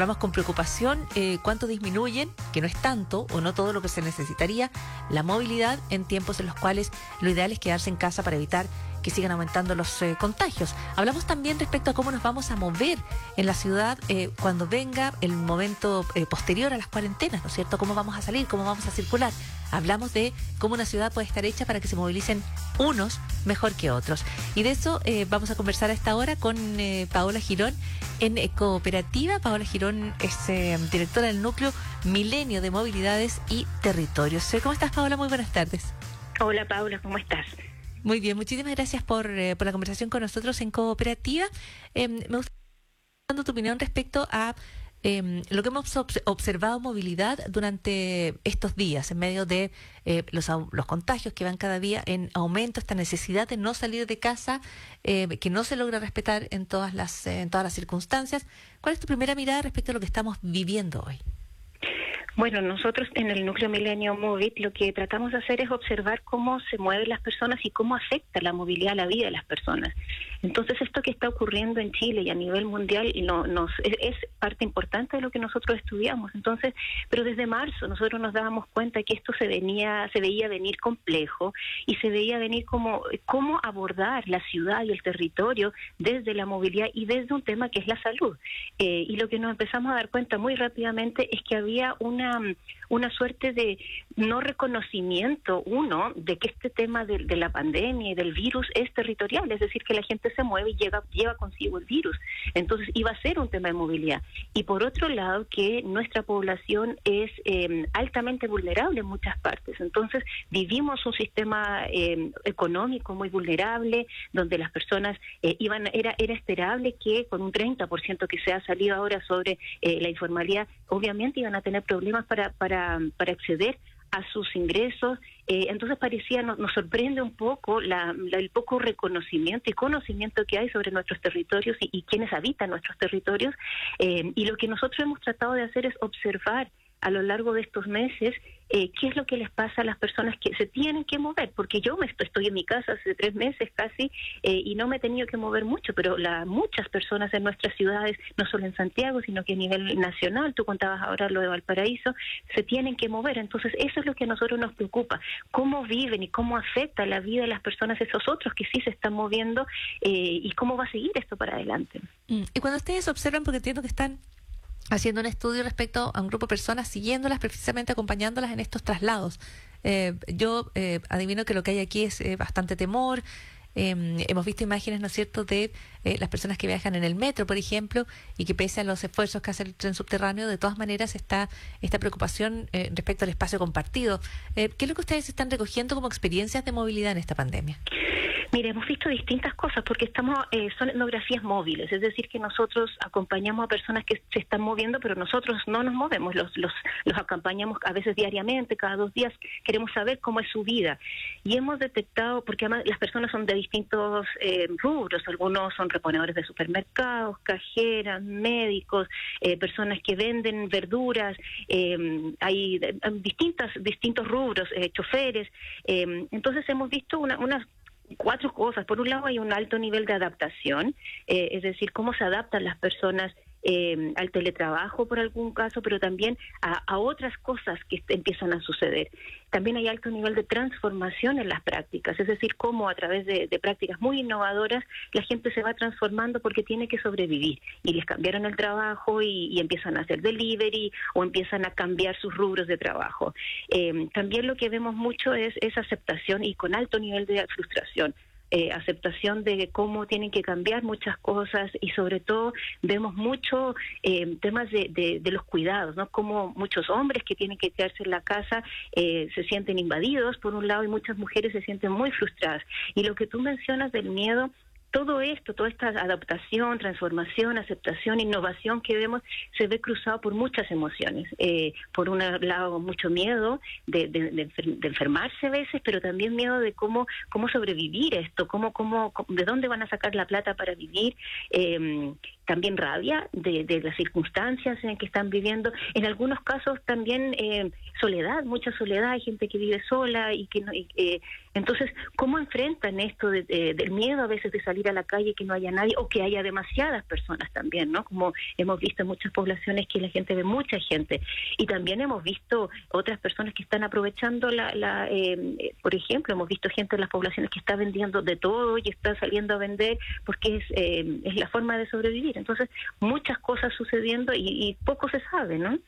Hablamos con preocupación eh, cuánto disminuyen, que no es tanto o no todo lo que se necesitaría, la movilidad en tiempos en los cuales lo ideal es quedarse en casa para evitar que sigan aumentando los eh, contagios. Hablamos también respecto a cómo nos vamos a mover en la ciudad eh, cuando venga el momento eh, posterior a las cuarentenas, ¿no es cierto? ¿Cómo vamos a salir? ¿Cómo vamos a circular? Hablamos de cómo una ciudad puede estar hecha para que se movilicen unos mejor que otros. Y de eso vamos a conversar a esta hora con Paola Girón en Cooperativa. Paola Girón es directora del núcleo Milenio de Movilidades y Territorios. ¿Cómo estás, Paola? Muy buenas tardes. Hola, Paola, ¿cómo estás? Muy bien, muchísimas gracias por, eh, por la conversación con nosotros en Cooperativa. Eh, me gustaría dando tu opinión respecto a eh, lo que hemos observado movilidad durante estos días, en medio de eh, los, los, contagios que van cada día en aumento, esta necesidad de no salir de casa, eh, que no se logra respetar en todas las en todas las circunstancias. ¿Cuál es tu primera mirada respecto a lo que estamos viviendo hoy? Bueno, nosotros en el núcleo Milenio Movit lo que tratamos de hacer es observar cómo se mueven las personas y cómo afecta la movilidad a la vida de las personas. Entonces, esto que está ocurriendo en Chile y a nivel mundial no, nos, es, parte importante de lo que nosotros estudiamos. Entonces, pero desde marzo nosotros nos dábamos cuenta que esto se venía, se veía venir complejo y se veía venir como cómo abordar la ciudad y el territorio desde la movilidad y desde un tema que es la salud. Eh, y lo que nos empezamos a dar cuenta muy rápidamente es que había una una, suerte de no reconocimiento, uno, de que este tema de, la pandemia y del virus es territorial, es decir, que la gente se mueve y llega, lleva consigo el virus. Entonces iba a ser un tema de movilidad. Y por otro lado, que nuestra población es em, altamente vulnerable en muchas partes. Entonces vivimos un sistema em, económico muy vulnerable, donde las personas eh, iban, era, era esperable que con un 30% que se ha salido ahora sobre eh, la informalidad, obviamente iban a tener problemas para, para, para acceder a sus ingresos. Eh, entonces parecía, nos, sorprende un poco la, el poco reconocimiento y conocimiento que hay sobre nuestros territorios y, y quienes habitan nuestros territorios. Eh, y lo que nosotros hemos tratado de hacer es observar a lo largo de estos meses eh, qué es lo que les pasa a las personas que se tienen que mover, porque yo me estoy, en mi casa hace tres meses casi eh, y no me he tenido que mover mucho, pero la, muchas personas en nuestras ciudades, no solo en Santiago, sino que a nivel nacional, tú contabas ahora lo de Valparaíso, se tienen que mover. Entonces, eso es lo que a nosotros nos preocupa, cómo viven y cómo afecta la vida de las personas, esos otros que sí se están moviendo eh, y cómo va a seguir esto para adelante. Mm, y cuando ustedes observan, porque entiendo que están haciendo un estudio respecto a un grupo de personas, siguiéndolas, precisamente acompañándolas en estos traslados. Eh, yo eh, adivino que lo que hay aquí es eh, bastante temor. hemos visto imágenes, ¿no es cierto?, de las personas que viajan en el metro, por ejemplo, y que pese a los esfuerzos que hace el tren subterráneo, de todas maneras está esta preocupación respecto al espacio compartido. ¿Qué es lo que ustedes están recogiendo como experiencias de movilidad en esta pandemia? Mire, hemos visto distintas cosas porque estamos eh, son etnografías móviles, es decir, que nosotros acompañamos a personas que se están moviendo, pero nosotros no nos movemos, los, los, los acompañamos a veces diariamente, cada dos días, queremos saber cómo es su vida. Y hemos detectado, porque además las personas son de distintos eh, rubros, algunos son reponedores de supermercados, cajeras, médicos, eh, personas que venden verduras, eh, hay distintas, distintos rubros, choferes. Entonces hemos visto una, una cuatro cosas. Por un lado hay un alto nivel de adaptación, eh, es decir, cómo se adaptan las personas eh, al teletrabajo por algún caso, pero también a, otras cosas que empiezan a suceder. También hay alto nivel de transformación en las prácticas, es decir, cómo a través de, prácticas muy innovadoras la gente se va transformando porque tiene que sobrevivir y les cambiaron el trabajo y, empiezan a hacer delivery o empiezan a cambiar sus rubros de trabajo. Eh, también lo que vemos mucho es, es aceptación y con alto nivel de frustración. Eh, aceptación de cómo tienen que cambiar muchas cosas y sobre todo vemos mucho eh, temas de, de, los cuidados, ¿no? Como muchos hombres que tienen que quedarse en la casa eh, se sienten invadidos por un lado y muchas mujeres se sienten muy frustradas. Y lo que tú mencionas del miedo todo esto, toda esta adaptación, transformación, aceptación, innovación que vemos, se ve cruzado por muchas emociones. Eh, por un lado, mucho miedo de, de, enfermarse a veces, pero también miedo de cómo, cómo sobrevivir esto, cómo, cómo, de dónde van a sacar la plata para vivir. Eh, también rabia de, de, las circunstancias en que están viviendo. En algunos casos también eh, soledad, mucha soledad, hay gente que vive sola y que no, eh, entonces, ¿cómo enfrentan esto del miedo a veces de salir a la calle y que no haya nadie o que haya demasiadas personas también, ¿no? Como hemos visto en muchas poblaciones que la gente ve mucha gente y también hemos visto otras personas que están aprovechando la, la eh, por ejemplo, hemos visto gente en las poblaciones que está vendiendo de todo y está saliendo a vender porque es, eh, es la forma de sobrevivir. Entonces, muchas cosas sucediendo y, y poco se sabe, ¿no?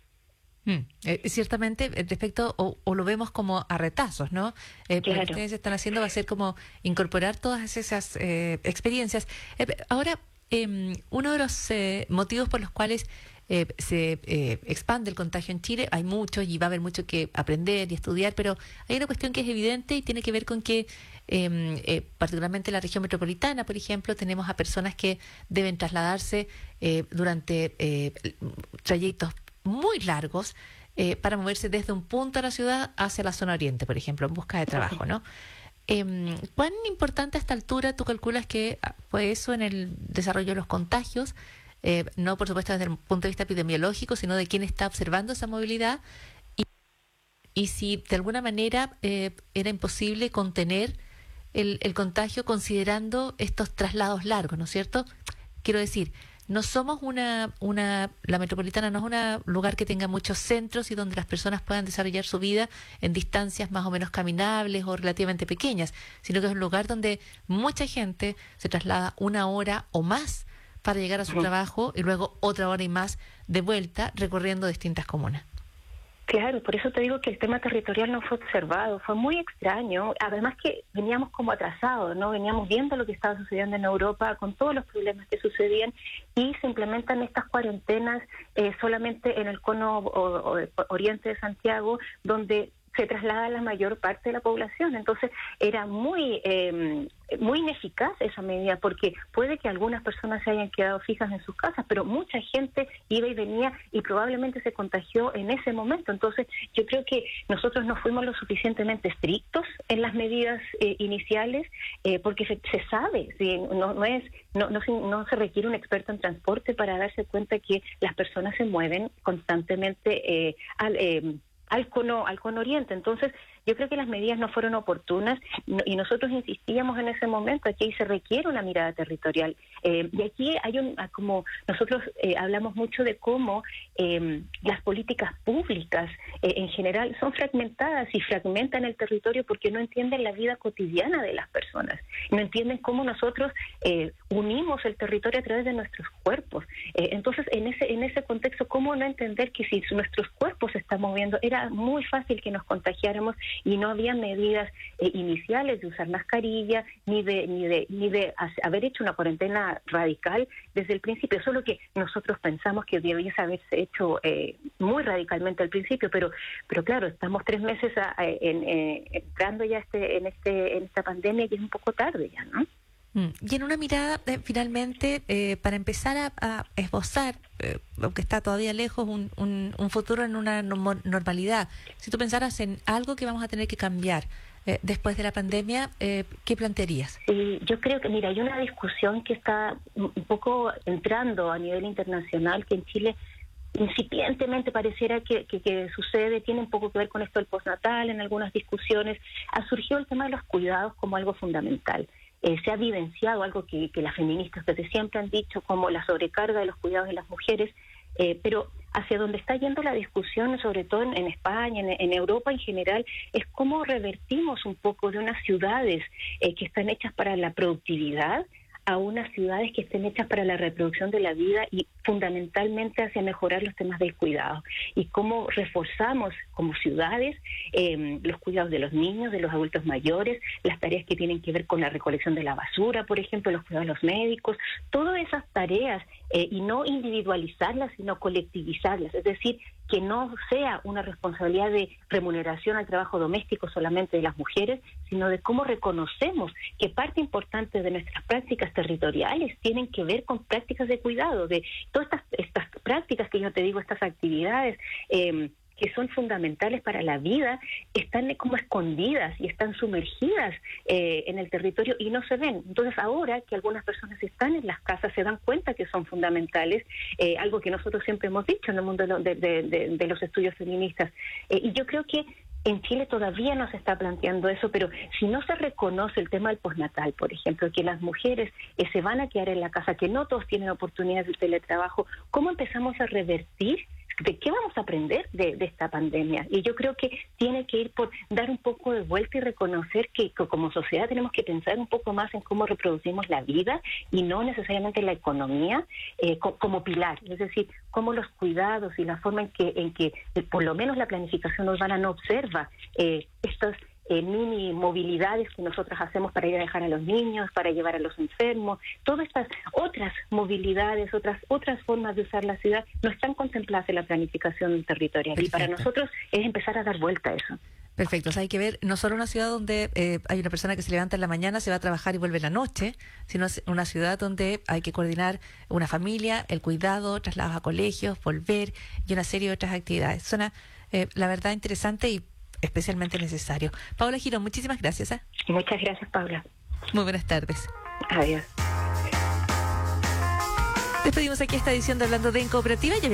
Mm, eh, ciertamente, respecto, o, lo vemos como a retazos, ¿no? Eh, Lo que ustedes están haciendo va a ser como incorporar todas esas eh, experiencias. Eh, ahora, em, uno de los motivos por los cuales se expande el contagio en Chile, hay muchos y va a haber mucho que aprender y estudiar, pero hay una cuestión que es evidente y tiene que ver con que, em, particularmente en la región metropolitana, por ejemplo, tenemos a personas que deben trasladarse durante trayectos muy largos eh, para moverse desde un punto de la ciudad hacia la zona oriente, por ejemplo, en busca de trabajo, ¿no? Eh, ¿Cuán importante a esta altura tú calculas que fue eso en el desarrollo de los contagios? Eh, no, por supuesto, desde el punto de vista epidemiológico, sino de quién está observando esa movilidad y, y si de alguna manera eh, era imposible contener el, el contagio considerando estos traslados largos, ¿no es cierto? Quiero decir, no somos una, una, la metropolitana no es un lugar que tenga muchos centros y donde las personas puedan desarrollar su vida en distancias más o menos caminables o relativamente pequeñas, sino que es un lugar donde mucha gente se traslada una hora o más para llegar a su trabajo y luego otra hora y más de vuelta recorriendo distintas comunas. Claro, por eso te digo que el tema territorial no fue observado, fue muy extraño. Además que veníamos como atrasados, ¿no? Veníamos viendo lo que estaba sucediendo en Europa con todos los problemas que sucedían y se implementan estas cuarentenas eh, solamente en el cono oriente de Santiago, donde se traslada la mayor parte de la población. Entonces era muy eh, muy ineficaz esa medida porque puede que algunas personas se hayan quedado fijas en sus casas, pero mucha gente iba y venía y probablemente se contagió en ese momento. Entonces, yo creo que nosotros no fuimos lo suficientemente estrictos en las medidas eh, iniciales eh, porque se, sabe, no, no es no, no, no, se requiere un experto en transporte para darse cuenta que las personas se mueven constantemente eh, al al cono, oriente. Entonces, yo creo que las medidas no fueron oportunas y nosotros insistíamos en ese momento, aquí se requiere una mirada territorial. Eh, y aquí hay un, ah, como nosotros eh, hablamos mucho de cómo em, las políticas públicas eh, en general son fragmentadas y fragmentan el territorio porque no entienden la vida cotidiana de las personas, no entienden cómo nosotros unimos el territorio a través de nuestros cuerpos. entonces, en ese, en ese contexto, ¿cómo no entender que si nuestros cuerpos se están moviendo, era muy fácil que nos contagiáramos y no había medidas eh, iniciales de usar mascarilla ni de ni de ni de haber hecho una cuarentena radical desde el principio solo que nosotros pensamos que debiese haberse hecho eh, muy radicalmente al principio pero pero claro estamos tres meses en, eh, entrando ya este en este en esta pandemia y es un poco tarde ya no. Y en una mirada, eh, finalmente, eh, para empezar a, esbozar, eh, aunque está todavía lejos, un, un, futuro en una normalidad, si tú pensaras en algo que vamos a tener que cambiar después de la pandemia, ¿qué plantearías? yo creo que, mira, hay una discusión que está un poco entrando a nivel internacional, que en Chile incipientemente pareciera que, que, sucede, tiene un poco que ver con esto del postnatal, en algunas discusiones, ha surgido el tema de los cuidados como algo fundamental. Eh, se ha evidenciado algo que, las feministas desde siempre han dicho, como la sobrecarga de los cuidados de las mujeres, eh, pero hacia donde está yendo la discusión, sobre todo en, España, en, Europa en general, es cómo revertimos un poco de unas ciudades eh, que están hechas para la productividad a unas ciudades que estén hechas para la reproducción de la vida y fundamentalmente hacia mejorar los temas del cuidado. Y cómo reforzamos como ciudades em, los cuidados de los niños, de los adultos mayores, las tareas que tienen que ver con la recolección de la basura, por ejemplo, los cuidados de los médicos, todas esas tareas eh, y no individualizarlas, sino colectivizarlas, es decir, que no sea una responsabilidad de remuneración al trabajo doméstico solamente de las mujeres, sino de cómo reconocemos que parte importante de nuestras prácticas territoriales tienen que ver con prácticas de cuidado, de todas estas, estas prácticas que yo te digo, estas actividades. Eh, que son fundamentales para la vida están como escondidas y están sumergidas eh, en el territorio y no se ven. Entonces ahora que algunas personas están en las casas se dan cuenta que son fundamentales, eh, algo que nosotros siempre hemos dicho en el mundo de, los estudios feministas. Eh, y yo creo que en Chile todavía no se está planteando eso, pero si no se reconoce el tema del postnatal, por ejemplo, que las mujeres se van a quedar en la casa, que no todos tienen oportunidades de teletrabajo, ¿cómo empezamos a revertir de qué vamos a aprender de, esta pandemia. Y yo creo que tiene que ir por dar un poco de vuelta y reconocer que, como sociedad tenemos que pensar un poco más en cómo reproducimos la vida y no necesariamente la economía eh, como pilar. Es decir, cómo los cuidados y la forma en que, en que eh, por lo menos la planificación urbana no observa eh, estos eh, mini movilidades que nosotros hacemos para ir a dejar a los niños, para llevar a los enfermos, todas estas otras movilidades, otras otras formas de usar la ciudad no están contempladas en la planificación territorial y para nosotros es empezar a dar vuelta a eso. Perfecto, hay que ver no solo una ciudad donde eh, hay una persona que se levanta en la mañana, se va a trabajar y vuelve en la noche, sino una ciudad donde hay que coordinar una familia, el cuidado, traslados a colegios, volver y una serie de otras actividades. Suena, eh, la verdad, interesante y especialmente necesario. Paula Girón, muchísimas gracias. ¿eh? Muchas gracias, Paula. Muy buenas tardes. Adiós. Despedimos aquí esta edición de Hablando de En Cooperativa.